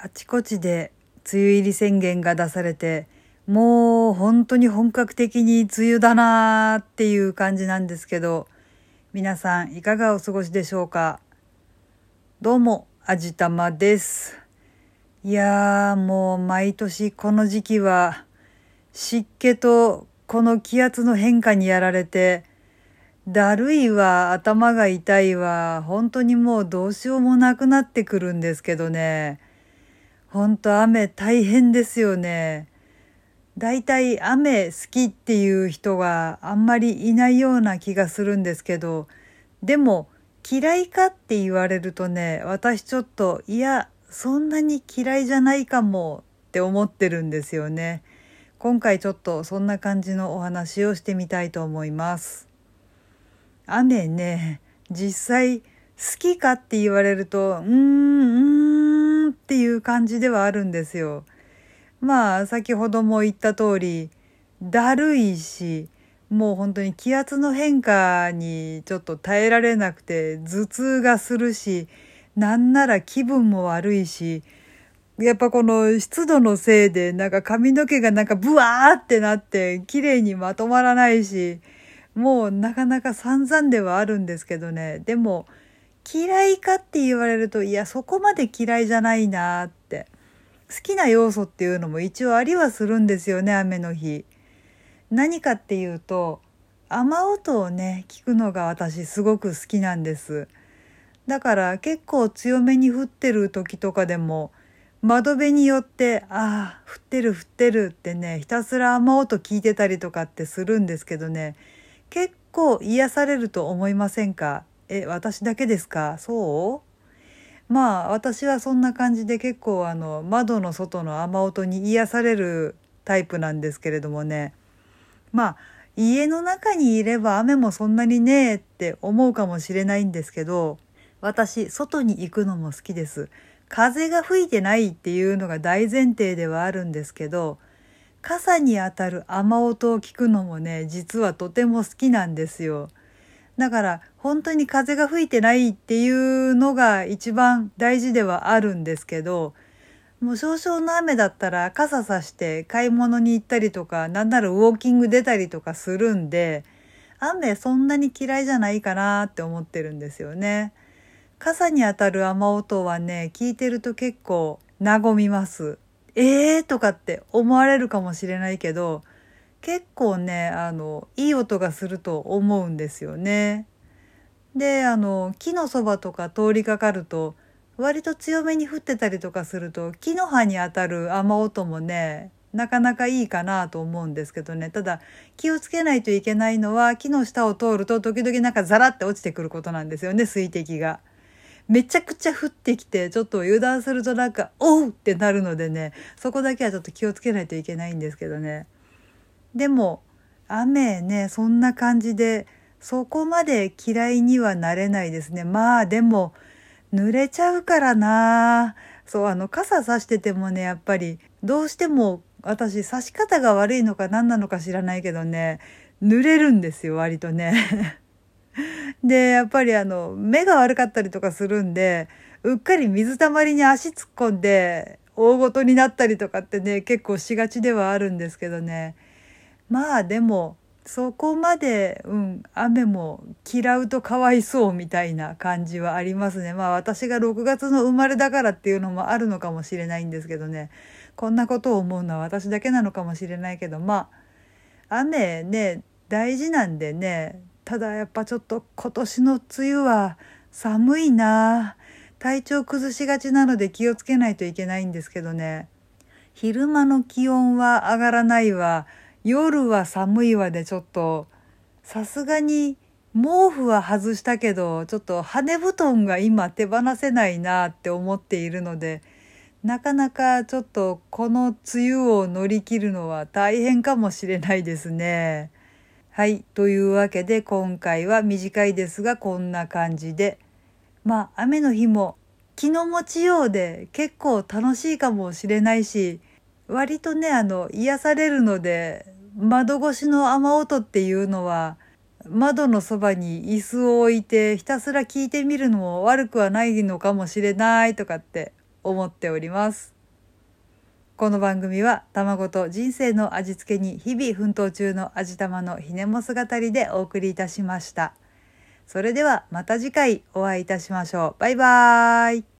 あちこちで梅雨入り宣言が出されて、もう本当に本格的に梅雨だなーっていう感じなんですけど、皆さんいかがお過ごしでしょうか？どうも、あじたまです。いやーもう毎年この時期は湿気とこの気圧の変化にやられて、だるいわ、頭が痛いわ、本当にもうどうしようもなくなってくるんですけどね。ほんと雨大変ですよね。だいたい雨好きっていう人があんまりいないような気がするんですけど、でも嫌いかって言われるとね、私ちょっといや、そんなに嫌いじゃないかもって思ってるんですよね。今回ちょっとそんな感じのお話をしてみたいと思います。雨ね、実際好きかって言われると、うーん、うん感じではあるんですよ。まあ先ほども言った通りだるいしもう本当に気圧の変化にちょっと耐えられなくて頭痛がするしなんなら気分も悪いしやっぱこの湿度のせいでなんか髪の毛がなんかブワーってなって綺麗にまとまらないしもうなかなか散々ではあるんですけどねでも嫌いかって言われるといやそこまで嫌いじゃないなっ好きな要素っていうのも一応ありはするんですよね雨の日。何かっていうと雨音をね聞くのが私すごく好きなんです。だから結構強めに降ってる時とかでも窓辺によってああ降ってる降ってるってねひたすら雨音聞いてたりとかってするんですけどね結構癒されると思いませんか？え私だけですか？そう？まあ私はそんな感じで結構あの窓の外の雨音に癒されるタイプなんですけれどもねまあ家の中にいれば雨もそんなにねえって思うかもしれないんですけど私外に行くのも好きです。風が吹いてないっていうのが大前提ではあるんですけど傘に当たる雨音を聞くのもね実はとても好きなんですよ。だから本当に風が吹いてないっていうのが一番大事ではあるんですけど、もう少々の雨だったら傘さして買い物に行ったりとか、なんならウォーキング出たりとかするんで、雨そんなに嫌いじゃないかなって思ってるんですよね。傘に当たる雨音はね、聞いてると結構和みます。えーとかって思われるかもしれないけど、結構ねあのいい音がすると思うんですよね。であの木のそばとか通りかかると割と強めに降ってたりとかすると木の葉に当たる雨音もねなかなかいいかなと思うんですけどねただ気をつけないといけないのは木の下を通ると時々なんかザラって落ちてくることなんですよね水滴が。めちゃくちゃ降ってきてちょっと油断するとなんか「おう!」ってなるのでねそこだけはちょっと気をつけないといけないんですけどね。でも雨ねそんな感じでそこまで嫌いにはなれないですね。まあでも濡れちゃうからな。そうあの傘さしててもねやっぱりどうしても私差し方が悪いのか何なのか知らないけどね濡れるんですよ割とね。でやっぱりあの目が悪かったりとかするんでうっかり水たまりに足突っ込んで大ごとになったりとかってね結構しがちではあるんですけどね。まあでもそこまで、うん、雨も嫌うとかわいそうみたいな感じはありますね。まあ私が6月の生まれだからっていうのもあるのかもしれないんですけどね。こんなことを思うのは私だけなのかもしれないけど、まあ雨ね、大事なんでね。ただやっぱちょっと今年の梅雨は寒いな体調崩しがちなので気をつけないといけないんですけどね。昼間の気温は上がらないわ。夜は寒いわでちょっとさすがに毛布は外したけどちょっと羽布団が今手放せないなって思っているのでなかなかちょっとこの梅雨を乗り切るのは大変かもしれないですね。はい。というわけで今回は短いですがこんな感じでまあ雨の日も気の持ちようで結構楽しいかもしれないし割とねあの癒されるので窓越しの雨音っていうのは窓のそばに椅子を置いてひたすら聞いてみるのも悪くはないのかもしれないとかって思っております。この番組は卵と人生の味付けに日々奮闘中の味玉のひねも姿りでお送りいたしました。それではまた次回お会いいたしましょう。バイバーイ。